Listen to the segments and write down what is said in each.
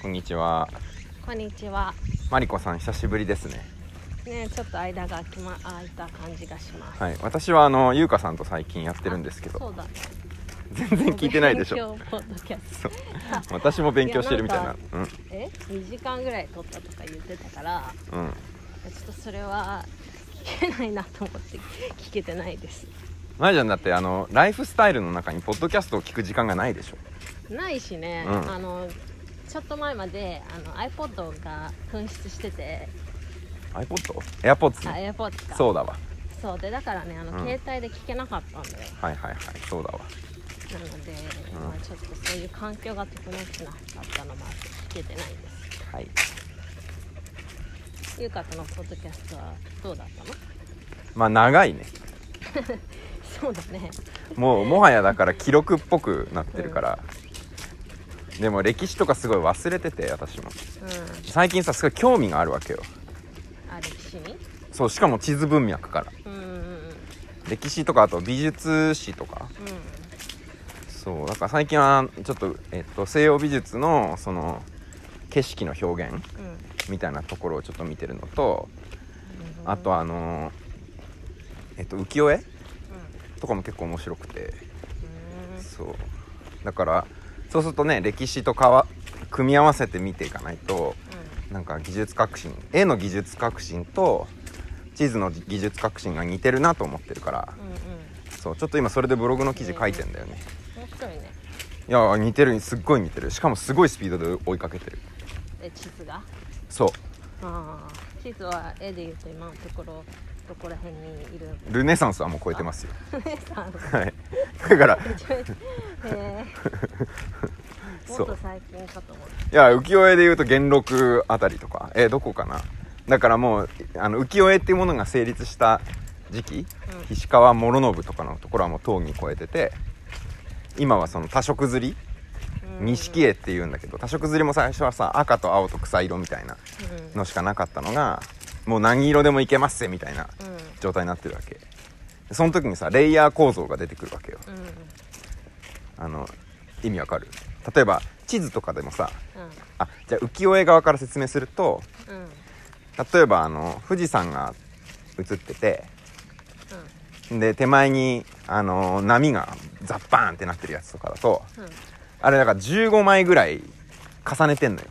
こんにちは。こんにちは。マリコさん、久しぶりですね。ね、ちょっと間が空きま、空いた感じがします。はい、私はあの、ゆうかさんと最近やってるんですけど。そうだね。全然聞いてないでしょ勉強ポッドキャスト私も勉強してるみたいな。いえ、2時間ぐらい撮ったとか言ってたから、うん。うん。ちょっとそれは聞けないなと思って聞けてないです。まいちゃんだって、あの、ライフスタイルの中にポッドキャストを聞く時間がないでしょないしね、うんあのちょっと前まであの iPod が紛失してて、?iPod?AirPods。AirPods か。そうだわ。そうでだからねあの、うん携帯で聞けなかったんだよ。はいはいはい、そうだわ。なので、まあちょっとそういう環境が整ってなかったのもあって聞けてないです。はい。ゆうかとのポッドキャストはどうだったの？まあ、長いね。そうだね。もう、もはやだから記録っぽくなってるから。でも歴史とかすごい忘れてて、私も。うん。最近さ、すごい興味があるわけよ。あ歴史に？そう、しかも地図文脈から。うんうんうん歴史とかあと美術史とかそうだから最近はちょっと、えっと、西洋美術のその景色の表現うんうん。みたいなところをちょっと見てるのとあとあのえっと浮世絵とかも結構面白くてうんそうだからそうするとね歴史とかわ組み合わせて見ていかないとなんか技術革新絵の技術革新と地図の技術革新が似てるなと思ってるからうんうんうん。そうちょっと今それでブログの記事書いてんだよね面白いね。いや似てるすっごい似てるしかもすごいスピードで追いかけてるえ地図が？そうああ。地図は絵で言うと今のところどこら辺にいる？ルネサンスはもう超えてますよ姉さん。はいだからへえ。も そうっと最近かと思っいや浮世絵で言うと元禄あたりとかえどこかな？だからもうあの浮世絵っていうものが成立した時期、うん菱川師信とかのところはもうとうに超えてて今はその多色刷り？た。錦絵っていうんだけど多色刷りも最初はさ赤と青と草色みたいなうん。のしかなかったのがもう何色でもいけますぜみたいなうん。状態になってるわけでその時にさレイヤー構造が出てくるわけようん。うん。あの意味わかる？例えば地図とかでもさうん。あじゃあ浮世絵側から説明するとうん。例えばあの富士山が映っててで手前にあの波がザッバーンってなってるやつとかだとうん。うん。あれだから15枚ぐらい重ねてんのよ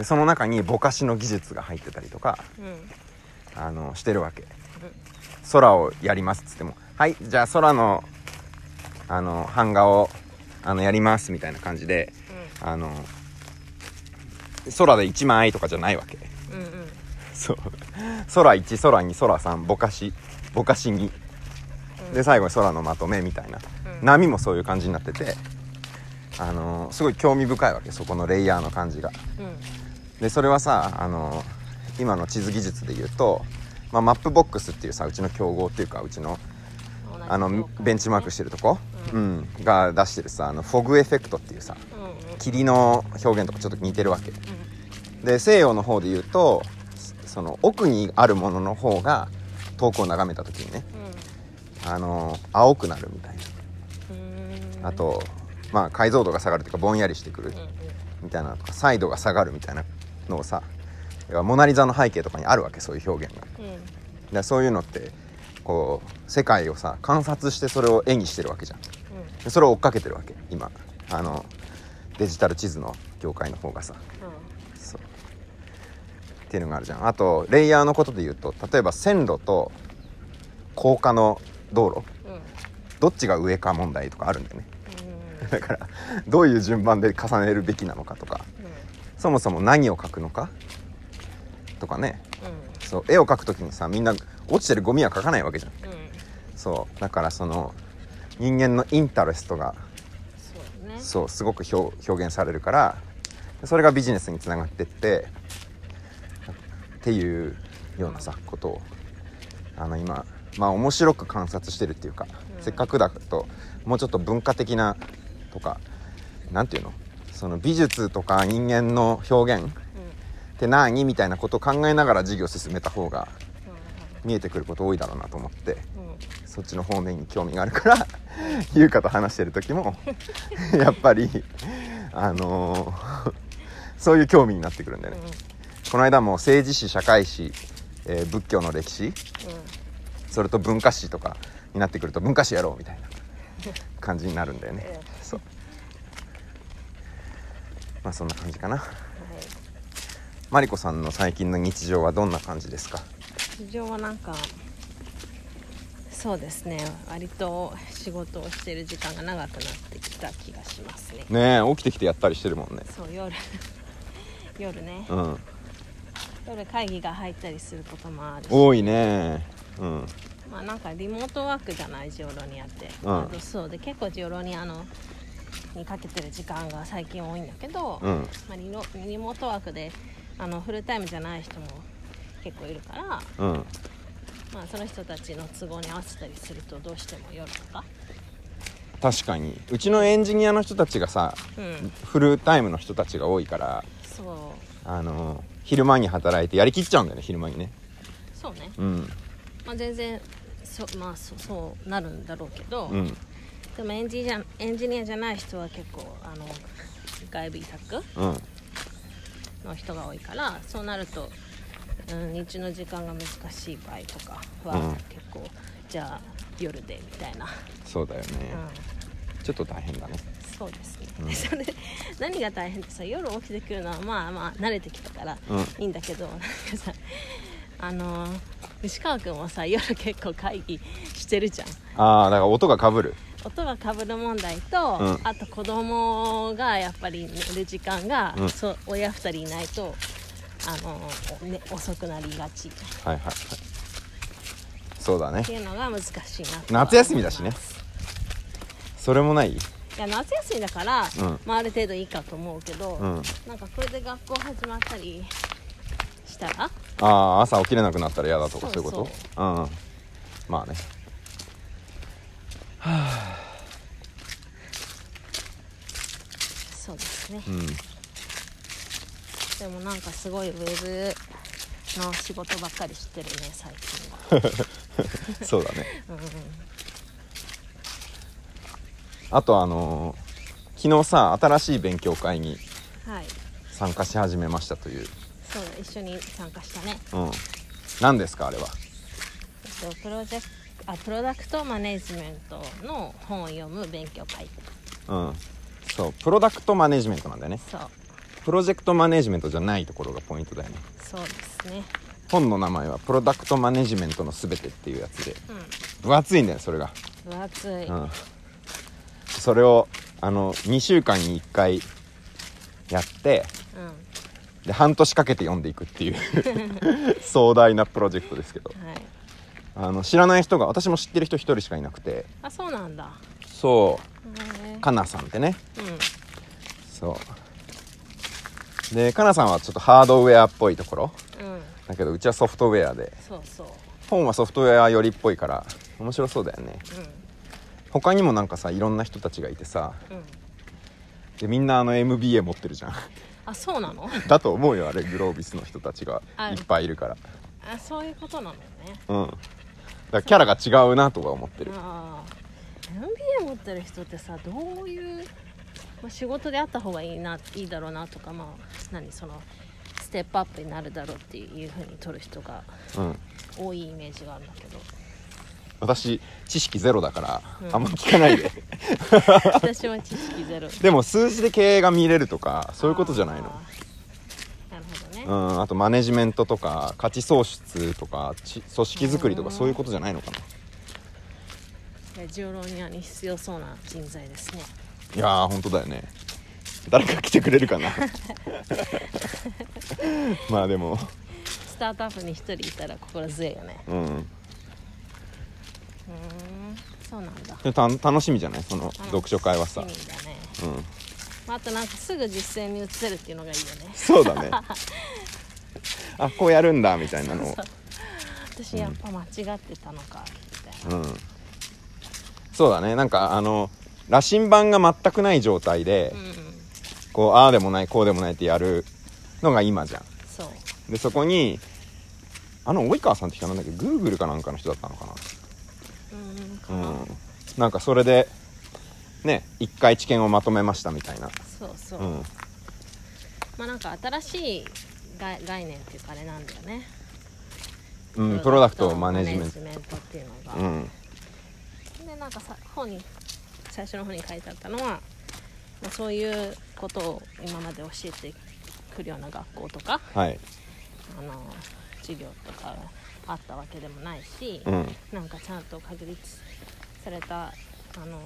でその中にぼかしの技術が入ってたりとかうん。あのしてるわけ空をやりますっつってもはいじゃあ空のあの版画をあのやりますみたいな感じであの空で1枚とかじゃないわけうん。うん。そう空1空2空3ぼかしぼかし2で最後に空のまとめみたいな波もそういう感じになっててあのすごい興味深いわけそこのレイヤーの感じがう。でそれはさあの今の地図技術で言うと、まあ、マップボックスっていうさうちの競合っていうかうちのあのベンチマークしてるとこ、ううん。が出してるさあの fog effect っていうさうんうん。霧の表現とかちょっと似てるわけ。うん。で西洋の方で言うとその奥にあるものの方が遠くを眺めた時にねあの青くなるみたいうん。なあとまあ解像度が下がるっていうかぼんやりしてくるうんうん。みたいなのとかサイドが下がるみたいなのをさ要はモナ・リザの背景とかにあるわけそういう表現が。うん。でそういうのってこう世界をさ観察してそれを絵にしてるわけじゃん。でそれを追っかけてるわけ今。あのデジタル地図の業界の方がさ。そう。っていうのがあるじゃん。あとレイヤーのことで言うと例えば線路と高架の道路。うんうん。どっちが上か問題とかあるんだよね。うん。だからどういう順番で重ねるべきなのかとかそもそも何を描くのか？とかね。うん。そう絵を描く時にさみんな落ちてるゴミは描かないわけじゃん。うん。そう。だからその人間のインタレストがそうね。そうすごく表表現されるからそれがビジネスにつながってってっていうようなさことをあの今まあ面白く観察してるっていうか、うん。せっかくだともうちょっと文化的なとかなんていうの？その美術とか人間の表現って何みたいなことを考えながら授業を進めた方が見えてくること多いだろうなと思ってうん。うんそっちの方面に興味があるから優香と話してる時も やっぱりあのーそういう興味になってくるんだよね、うん。この間も政治史社会史、えー仏教の歴史それと文化史とかになってくると文化史やろうみたいな感じになるんだよね、まあそんな感じかな。はい。マリコさんの最近の日常はどんな感じですか？事情はなんかそうですね。割と仕事をしてる時間が長くなってきた気がしますね。ねえ起きてきてやったりしてるもんね。そう夜。夜ね。うん。夜会議が入ったりすることもあるし。多いね。うん。まあなんかリモートワークじゃないジオロニアって、うん。そうで結構ジオロニアのにかけてる時間が最近多いんだけど、うん。まあ、リモリモートワークであのフルタイムじゃない人も結構いるから、うん。まあ、その人たちの都合に合わせたりするとどうしても夜とか、確かに。うちのエンジニアの人たちがさうん、フルタイムの人たちが多いからそう。あの昼間に働いてやりきっちゃうんだよね昼間にね。そうね、うん。まあ、全然そ,、まあ、そそうなるんだろうけど、うんでもエンジニアエンジニアじゃない人は結構あの外部委託うん。の人が多いからそうなると、うん、日中の時間が難しい場合とかは、うん。結構じゃあ夜でみたいな、そうだよね。うん、ちょっと大変だね。そうですね、うん。で それ何が大変ってさ夜起きてくるのはまあまあ慣れてきたからうん。いいんだけど、なんかさあの西川君もさ夜結構会議してるじゃん。ああだから音がかぶる音がかぶる問題と、うん。あと子供がやっぱり寝る時間が、うん。そう親2人いないとあの、ね、遅くなりがち。っはいはいはい。そうだね。ていうのが難しいな夏休みだしね。それもない？いや夏休みだから、うん。まあ、ある程度いいかと思うけど、うん。なんかこれで学校始まったりしたら？ああ朝起きれなくなったら嫌だとかそういうこと？うん。まあねそうですね。うん。でもなんかすごいウェブの仕事ばっかりしてるね最近は。そうだね。うん。うんあとあのー昨日さ新しい勉強会にはい。参加し始めましたという。そうだ一緒に参加したね。うん。何ですかあれは？えっとプロジェクあプロダクトマネジメントの本を読む勉強会うん。そうプロダクトマネジメントなんだよね。そう。プロジェクトマネジメントじゃないところがポイントだよね。そうですね。本の名前はプロダクトマネジメントのすべてっていうやつで。う分厚いんだよそれが。ん分厚い、うん。それをあの2週間に1回やってうん。で半年かけて読んでいくっていう。壮大なプロジェクトですけど。はいあの知らない人が私も知ってる人1人しかいなくて。あそうなんだ。そへう。かなさんってね。えうん。そう。でかなさんはちょっとハードウェアっぽいところ。うん。だけどうちはソフトウェアで。そうそう。本はソフトウェア寄りっぽいから面白そうだよね。他にもなんかさいろんな人たちがいてさ。うん。うんでみんなあの MBA 持ってるじゃん。あそうなの？だと思うよあれグロービスの人たちが。あいっぱいいるから。あそういうことなのね。うんだからキャラが違うなとか思ってる。ああ MBA 持ってる人ってさどういう、まあ、仕事であった方がいいないいだろうなとかまあ何そのステップアップになるだろうっていうふうに取る人がうん。多いイメージがあるんだけど。私知識ゼロだから、うん。あんま聞かないで。私も知識ゼロ。でも数字で経営が見れるとかそういうことじゃないのうんあとマネジメントとか価値創出とかち組織づくりとかうん。そういうことじゃないのかな。いやジオロニアに必要そうな人材ですね。いやー本当だよね。誰か来てくれるかな。まあでも。スタートアップに一人いたら心強いよね。うん。うーんそうなんだ。でた楽しみじゃない？その読書会はさ。楽しみだね、うん。まあ、あとなんかすぐ実践に移せるっていうのがいいよね。そうだね あこうやるんだみたいなのを。私やっぱ間違ってたのかみたいな、うん。そうだね。なんかあの羅針盤が全くない状態で、うん、こうああでもないこうでもないってやるのが今じゃん。そう。でそこにあの及川さんって人なんだっけ？グーグルかなんかの人だったのかうんうん。なんかそれでね一回知見をまとめましたみたいな。そうそう、うん。まあなんか新しい概概念っていうかあれなんだよね、うんプロダクトマネジメント。マネジメントっていうのが、うん。でなんかさ本に最初の方に書いてあったのは、まあ、そういうことを今まで教えてくるような学校とかはい。あの授業とかあったわけでもないし、うん。なんかちゃんと確立されたあの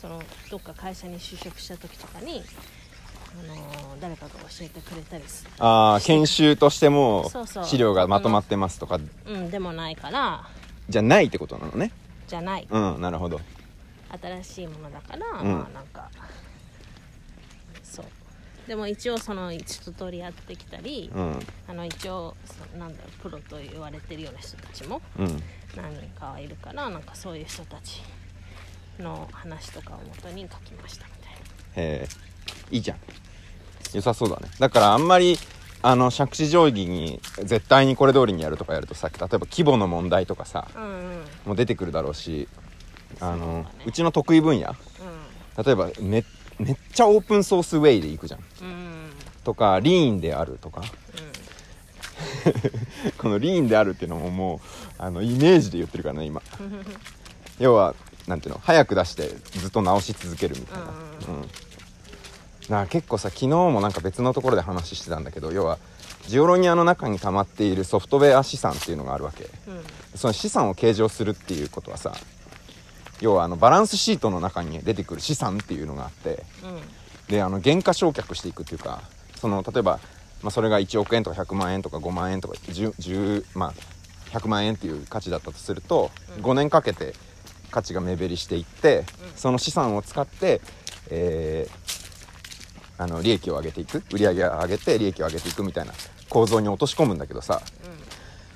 そのどっか会社に就職した時とかにあの誰かが教えてくれたりすああ研修としても資料がまとまってますとか。うんでもないから。じゃないってことなのね。じゃない。うんなるほど。新しいものだから、うん。まあなんかそう。でも一応その一通りやってきたり、うん。あの一応そなんだろうプロと言われてるような人たちもうん。何人かはいるからなんかそういう人たちの話とかをもとに書きましたみたいな。へえいいじゃん良さそうだね。だからあんまりあの杓子定規に絶対にこれ通りにやるとかやるとさ例えば規模の問題とかさうんうん。もう出てくるだろうしあのそうだね。うちの得意分野例えばめめっちゃオープンソースウェイでいくじゃん。うんうん。とかリーンであるとか。このリーンであるっていうのももうあのイメージで言ってるからね今。要はなんていうの早く出してずっと直し続けるみたいな。うんうんだから結構さ昨日もなんか別のところで話してたんだけど要はジオロニアの中に溜まっているソフトウェア資産っていうのがあるわけ。うんうんその資産を計上するっていうことはさ要はあのバランスシートの中に出てくる資産っていうのがあってうん。であの減価償却していくっていうかその例えば、まあ、それが1億円とか100万円とか5万円とか 10, 10まあ100万円っていう価値だったとすると、うん。5年かけて価値が目減りしていって、うん。その資産を使って、えーあの利益を上げていく。売り上げを上げて利益を上げていくみたいな構造に落とし込むんだけどさ。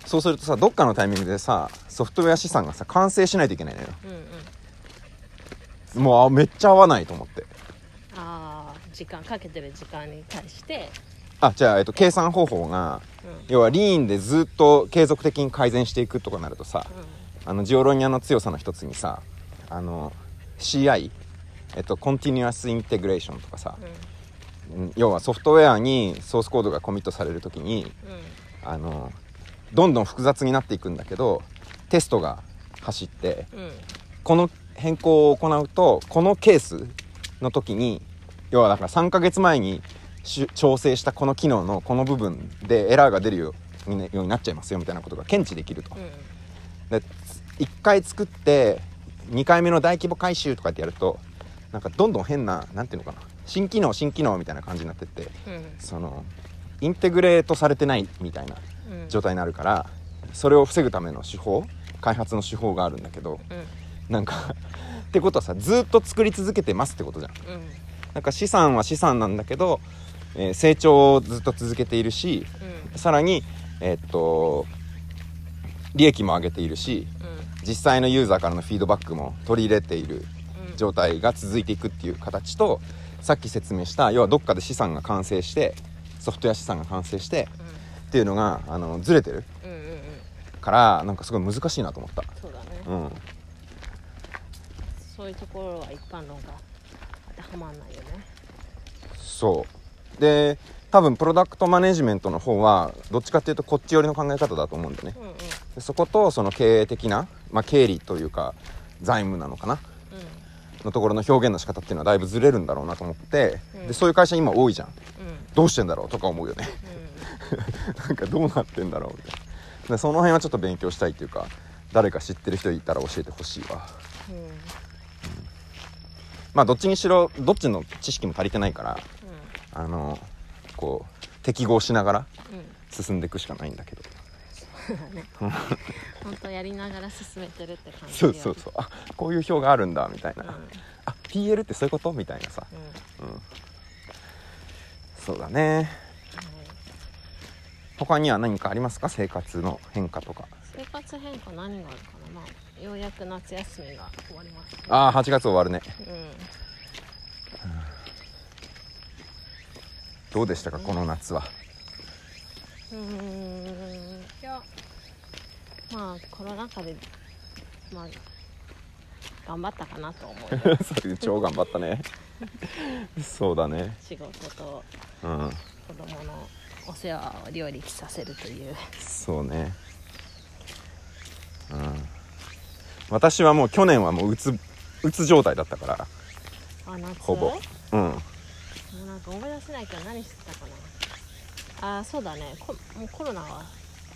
そうするとさどっかのタイミングでさソフトウェア資産がさ完成しないといけないのよ。うんうん。うんもうあめっちゃ合わないと思って。ああ時間かけてる時間に対して。あじゃあ、えっと、計算方法がうん。要はリーンでずっと継続的に改善していくとかなるとさうあのジオロニアの強さの一つにさあの CI えっと Continuous Integration とかさ、んうんうん要はソフトウェアにソースコードがコミットされる時にあのどんどん複雑になっていくんだけどテストが走ってうん。うんこの変更を行うとこのケースの時に要はだから3ヶ月前にし調整したこの機能のこの部分でエラーが出るようになっちゃいますよみたいなことが検知できると。うん。で1回作って2回目の大規模回収とかってやるとなんかどんどん変ななんていうのかな。新機能新機能みたいな感じになってってうん。そのインテグレートされてないみたいなうん。状態になるからそれを防ぐための手法開発の手法があるんだけどうん。なんかってことはさずっと作り続けてますってことじゃん。うん。なんか資産は資産なんだけど、えー成長をずっと続けているしうん。さらにえーっと利益も上げているしうん。実際のユーザーからのフィードバックも取り入れている。うん状態が続いていくっていう形とさっき説明した要はどっかで資産が完成してソフトウェア資産が完成してっていうのがあのずれてるうんうんうんうんからなんかすごい難しいなと思った。そうだね。うん。そういうところは一般論が当てはまんないよね。そう。で多分プロダクトマネジメントの方はどっちかっていうとこっち寄りの考え方だと思うんだよね。うんうん。でそことその経営的な、まあ、経理というか財務なのかなのところの表現の仕方っていうのはだいぶずれるんだろうなと思って、うん。でそういう会社今多いじゃん。うん。うんどうしてんだろうとか思うよね。なんかどうなってんだろうみたいな。でその辺はちょっと勉強したいっていうか誰か知ってる人いたら教えてほしいわ。うん。うんまあどっちにしろどっちの知識も足りてないからあのこう適合しながらうんうん。進んでいくしかないんだけどね。本当やりながら進めてるって感じそうそうそう。あこういう表があるんだみたいな、うん。うんあ PL ってそういうことみたいなさ、うん、そうだね。他には何かありますか？生活の変化とか。生活変化何があるかな？まあようやく夏休みが終わりましたああ8月終わるね。うん。どうでしたか？この夏はうーん。いやまあコロナ禍でまあ頑張ったかなと思う。よ それ超頑張ったね。そうだね。仕事とうん。子供のお世話を両立させるという。そうね。うん。私はもう去年はもううつうつ状態だったから。あ夏？ほぼ。うん。もうなんか思い出せないけど何してたかな？あーそうだね。こもうコロナは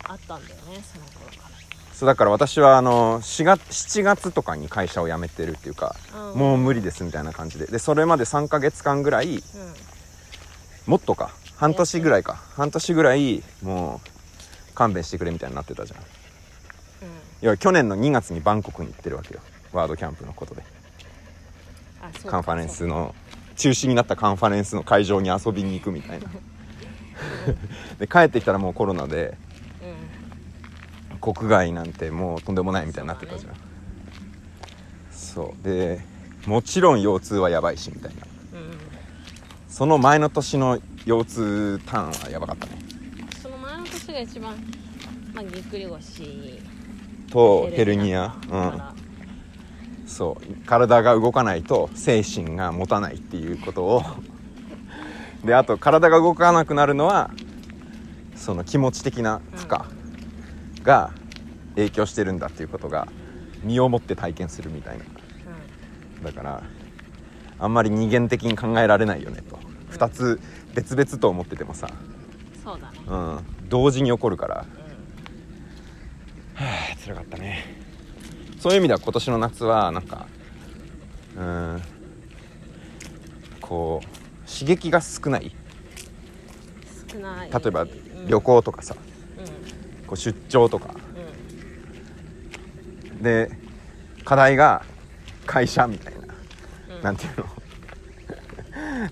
あったんだよねその頃かそうだから私はあの4月7月とかに会社を辞めてるっていうか、ら、ん。もう無理ですみたいな感じで。でそれまで3ヶ月間ぐらいうん。もっとか。半年ぐらいか。半年ぐらいもう勘弁してくれみたいになってたじゃん。うん。要は去年の2月にバンコクに行ってるわけよ。ワードキャンプのことで。カンファレンスの中止になったカンファレンスの会場に遊びに行くみたいな で帰ってきたらもうコロナでそううん。国外なんてもうとんでもないみたいになってたじゃん。そう。でもちろん腰痛はやばいしみたいな。うん。その前の年の腰痛ターンはやばかったね。その前の年が一番まあぎっくり腰。とヘルニア。かうん。ら。そう。体が動かないと精神が持たないっていうことをであと体が動かなくなるのはその気持ち的な負荷が影響してるんだっていうことが身をもって体験するみたいな。だからあんまり二元的に考えられないよねと。2つ別々と思っててもさ、うんそうだね。うん、同時に起こるから。うはあ辛かったね。そういう意味では今年の夏はなんかうん。こう刺激が少ない。ん少ない。例えばうん旅行とかさ、うん。こう出張とか。うん。で課題が会社みたいな、うん。なんていうの？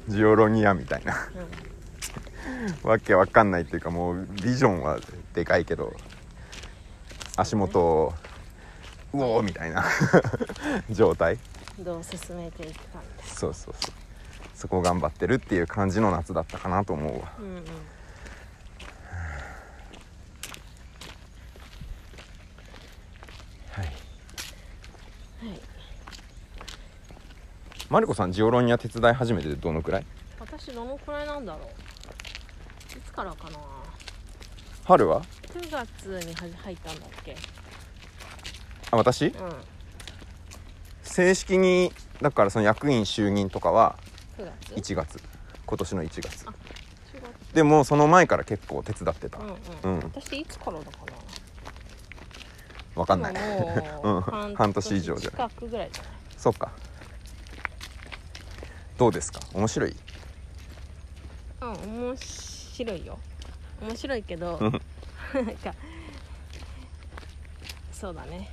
ジオロニアみたいな。わけわかんないっていうかもうビジョンはでかいけど足元をうおーみたいな。状態。うんどう進めていくかみたいそうそうそうそこを頑張ってるっていう感じの夏だったかなと思うわ。なうんうん。はい。はい。マリコさんジオロニア手伝い始めてどのくらい？私どのくらいなんだろう。いつからかな。春は？9月に入ったんだっけ。あ私？うん。正式にだからその役員就任とかは9月。1月。今年の1月。でもその前から結構手伝ってた。うんうん、うん。私いつからだかな。わかんない。もう うん。半年以上じゃ。ない近くぐらいじゃないそっか。どうですか？面白い？うん面白いよ。面白いけど。うん。なんかそうだね。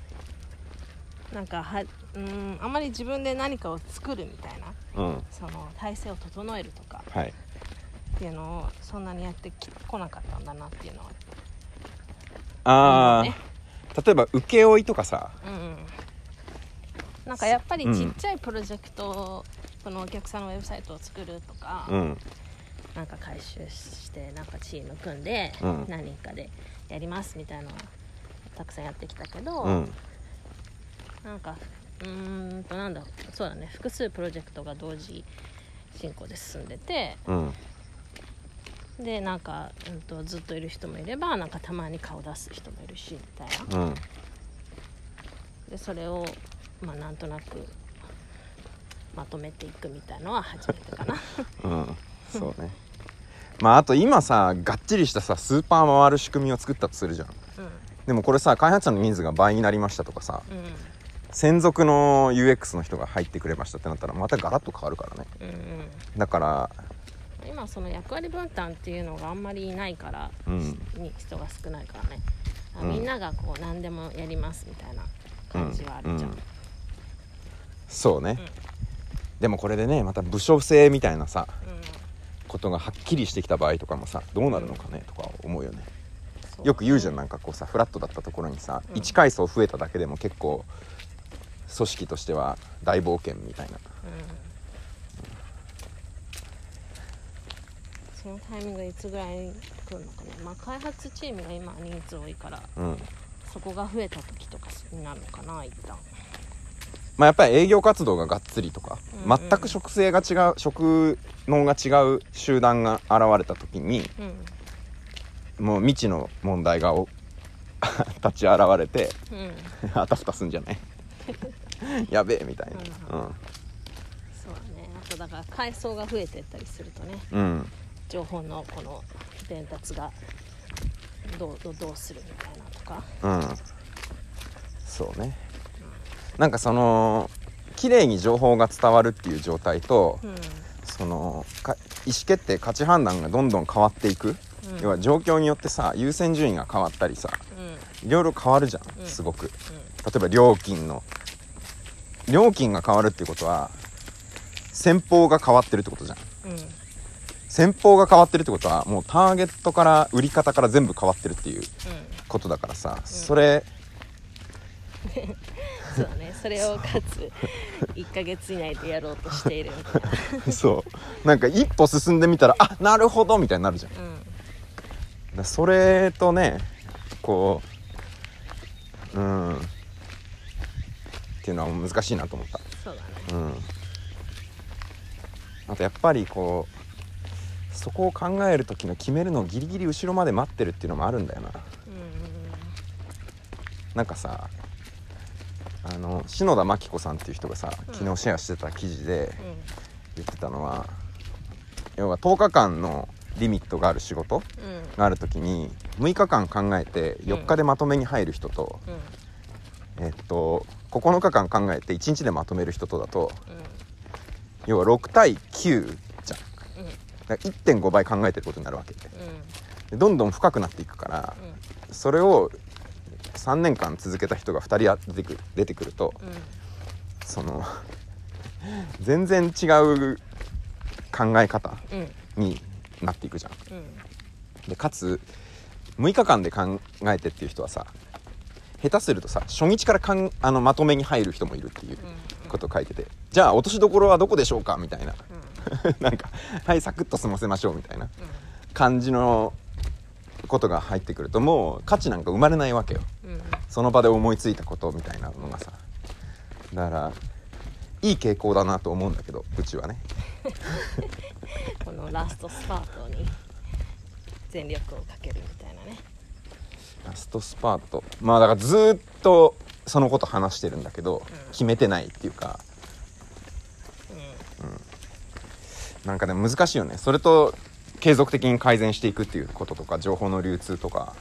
なんかはうんあんまり自分で何かを作るみたいな。うんその体制を整えるとかはい。っていうのをそんなにやってきこなかったんだなっていうのは。ああ、ね。例えば請負とかさ。うんうん。なんかやっぱりうんちっちゃいプロジェクト、このお客さんのウェブサイトを作るとか、うん。なんか回収してなんかチーム組んでうん。何人かでやりますみたいなのをたくさんやってきたけど、うん。なんかうーんとなんだそうだね。複数プロジェクトが同時進行で進んでてうん。でなんか、うん、とずっといる人もいればなんかたまに顔出す人もいるしみたいな。うん。でそれをまあなんとなくまとめていくみたいのは初めてかな。うん。そうね。まああと今さがっちりしたさスーパー回る仕組みを作ったとするじゃん。うでもこれさ開発者の人数が倍になりましたとかさんうん専属の UX の人が入ってくれましたってなったらまたガラッと変わるからね。うんうん。だから今その役割分担っていうのがあんまりいないから、うん。に人が少ないからね、みんながこう何でもやりますみたいな感じはあるじゃん、うんうん。そうね、でもこれでねまた部署制みたいなさことがはっきりしてきた場合とかもさどうなるのかねとか思うよね。よく言うじゃんなんかこうさフラットだったところにさ、うん。1階層増えただけでも結構組織としては大冒険みたいな。うん。そのタイミングがいつぐらいに来るのかねまあ開発チームが今人数多いからうん。そこが増えた時とかになるのかな一旦。まあ、やっぱり営業活動ががっつりとか、うんうん。全く職性が違う職能が違う集団が現れた時にうん。もう未知の問題がお 立ち現れてうん。あたふたすんじゃない？やべえみたいな。そうだね。あとだから階層が増えてったりするとね。うん、うん、情報のこの伝達がどうどうするみたいなとか。うん。そうね。なんかその綺麗に情報が伝わるっていう状態と、うん。そのか意思決定価値判断がどんどん変わっていく、うん。要は状況によってさ優先順位が変わったりさうん。いろいろ変わるじゃん、うん。すごく。例えば料金の料金が変わるっていうことは先方が変わってるってことじゃん。うん。うん先方が変わってるってことはもうターゲットから売り方から全部変わってるっていうことだからさ、それ そうだねそれをかつ1ヶ月以内でやろうとしているみたいな。そう。なんか一歩進んでみたらあなるほどみたいになるじゃん。うん。らそれとねこううんっていうのは難しいなと思った。そうだね。うん。あとやっぱりこうそこを考える時の決めるのをギリギリ後ろまで待ってるっていうのもあるんだよな。うんなんかさあの篠田真紀子さんっていう人がさうん。昨日シェアしてた記事でうん。言ってたのは、要は10日間のリミットがある仕事うん。がある時に6日間考えて4日でまとめに入る人と、うんえっと9日間考えて1日でまとめる人とだとうん。要は6対9じゃんうん。だから1.5倍考えてることになるわけ。でうん。でどんどん深くなっていくからうん。それを3年間続けた人が2人や出てくる出てくるとうん。その全然違う考え方うん。になっていくじゃん。でかつ6日間で考えてっていう人はさ下手するとさ初日からかんあのまとめに入る人もいるっていうことを書いててじゃあ落としどころはどこでしょうかみたいな。なんかはいサクッと済ませましょうみたいな感じのことが入ってくるともう価値なんか生まれないわけよ。その場で思いついたことみたいなのがさ。だからいい傾向だなと思うんだけどうちはね。このラストスパートに全力をかけるみたいなねラストスパート。まあだからずーっとそのこと話してるんだけど、ん。決めてないっていうか。なんかでも難しいよね。それと継続的に改善していくっていうこととか情報の流通とか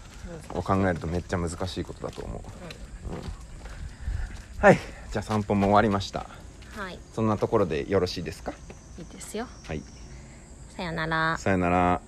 を考えるとめっちゃ難しいことだと思う、うん。はい。じゃあ散歩も終わりました。はい。そんなところでよろしいですか？いいですよ。はい。さよなら。さよなら